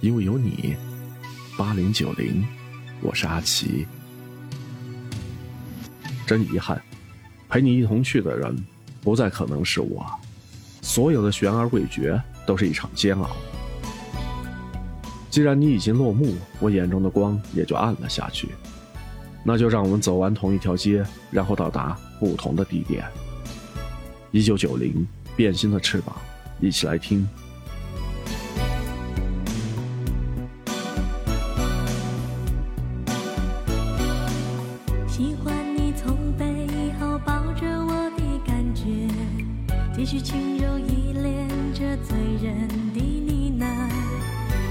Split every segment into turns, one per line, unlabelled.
因为有你。八零九零，我是阿奇。真遗憾，陪你一同去的人，不再可能是我。所有的悬而未决，都是一场煎熬。既然你已经落幕，我眼中的光也就暗了下去。那就让我们走完同一条街，然后到达不同的地点。一九九零，变心的翅膀，一起来听。
也许轻柔依恋着醉人的呢喃，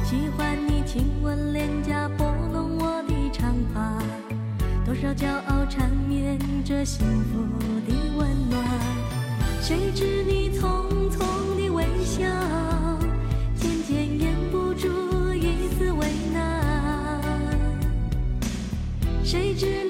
喜欢你亲吻脸颊，拨弄我的长发，多少骄傲缠绵着幸福的温暖。谁知你匆匆的微笑，渐渐掩不住一丝为难。谁知你。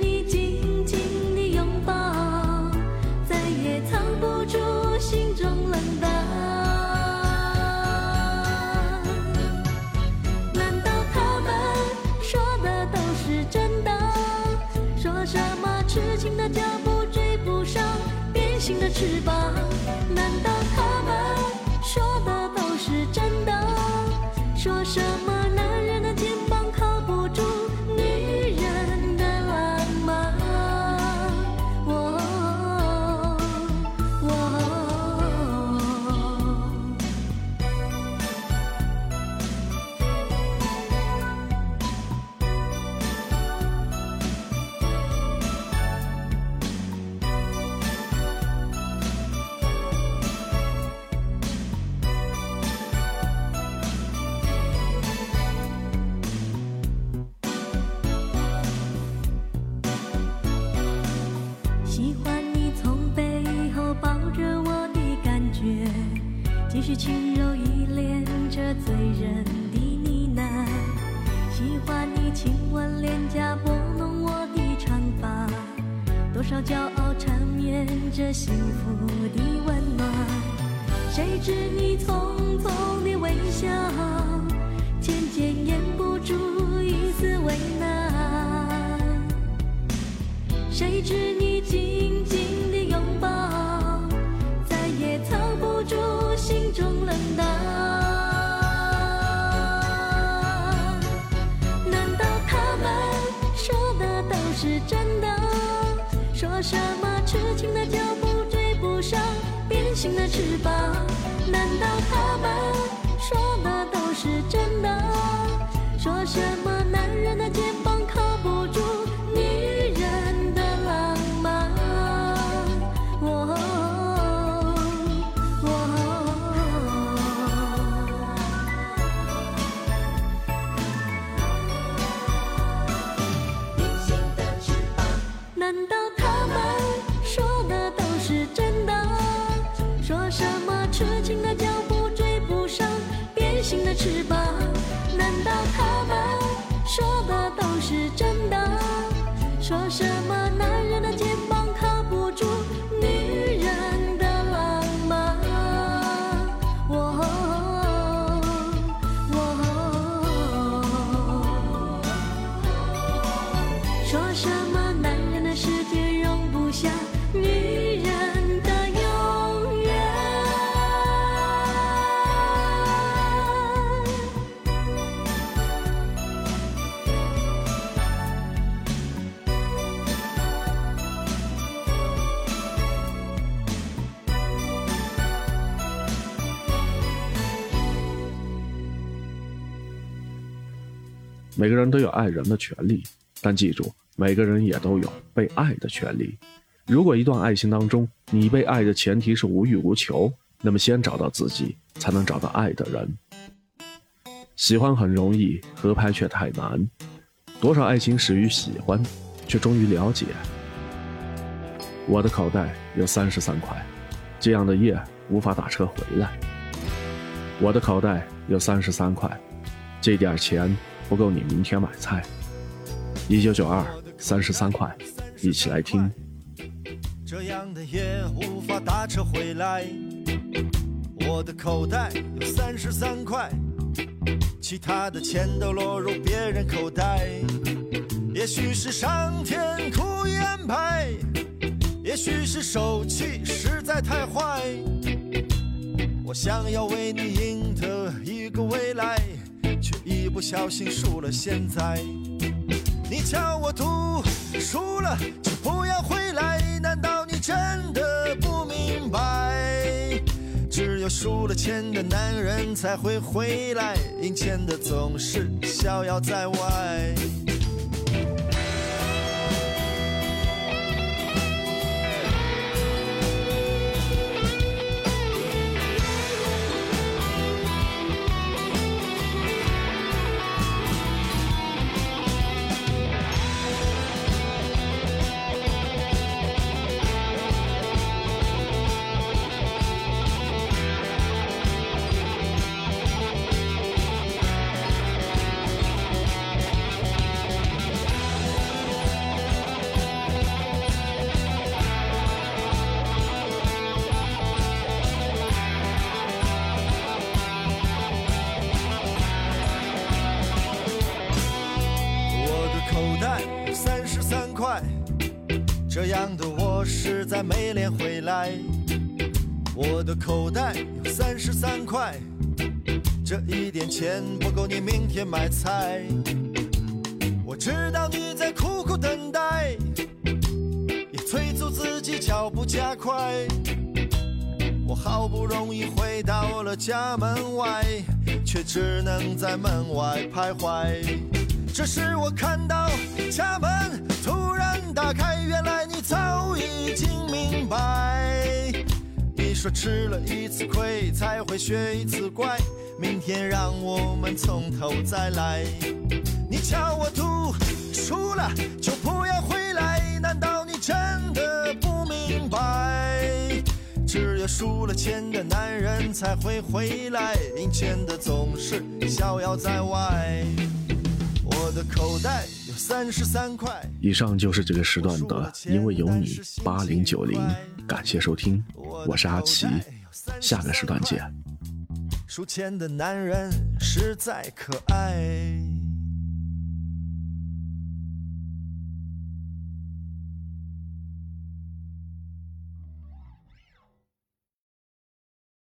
翅膀？难道他们说的都是真的？说什么？是轻柔依恋着醉人的呢喃，喜欢你亲吻脸颊，拨弄我的长发，多少骄傲缠绵着幸福的温暖。谁知你匆匆的微笑，渐渐掩不住一丝为难。谁知你说什么痴情的脚步追不上变心的翅膀？难道他们说的都是真的？说什么男人的肩膀靠不住？说什么男人的？
每个人都有爱人的权利，但记住，每个人也都有被爱的权利。如果一段爱情当中，你被爱的前提是无欲无求，那么先找到自己，才能找到爱的人。喜欢很容易，合拍却太难。多少爱情始于喜欢，却终于了解。我的口袋有三十三块，这样的夜无法打车回来。我的口袋有三十三块，这点钱。不够你明天买菜。一九九二，三十三块，一起来听。
这样的夜无法打车回来，我的口袋有三十三块。其他的钱都落入别人口袋。也许是上天故意安排，也许是手气实在太坏。我想要为你赢得一个未来，一不小心输了现在。你叫我赌输了就不要回来，难道你真的不明白？只有输了钱的男人才会回来，赢钱的总是逍遥在外。这样的我实在没脸回来。我的口袋有三十三块，这一点钱不够你明天买菜。我知道你在苦苦等待，也催促自己脚步加快。我好不容易回到了家门外，却只能在门外徘徊。这时我看到家门突然打开，原来你早已经明白。你说吃了一次亏才会学一次乖，明天让我们从头再来。你叫我赌输了就不要回来，难道你真的不明白？只有输了钱的男人才会回来，赢钱的总是逍遥在外。我的口袋三十三块。
以上就是这个时段的《因为有你》八零九零，感谢收听，我是阿奇，下个时段见。
数钱的男人实在可爱。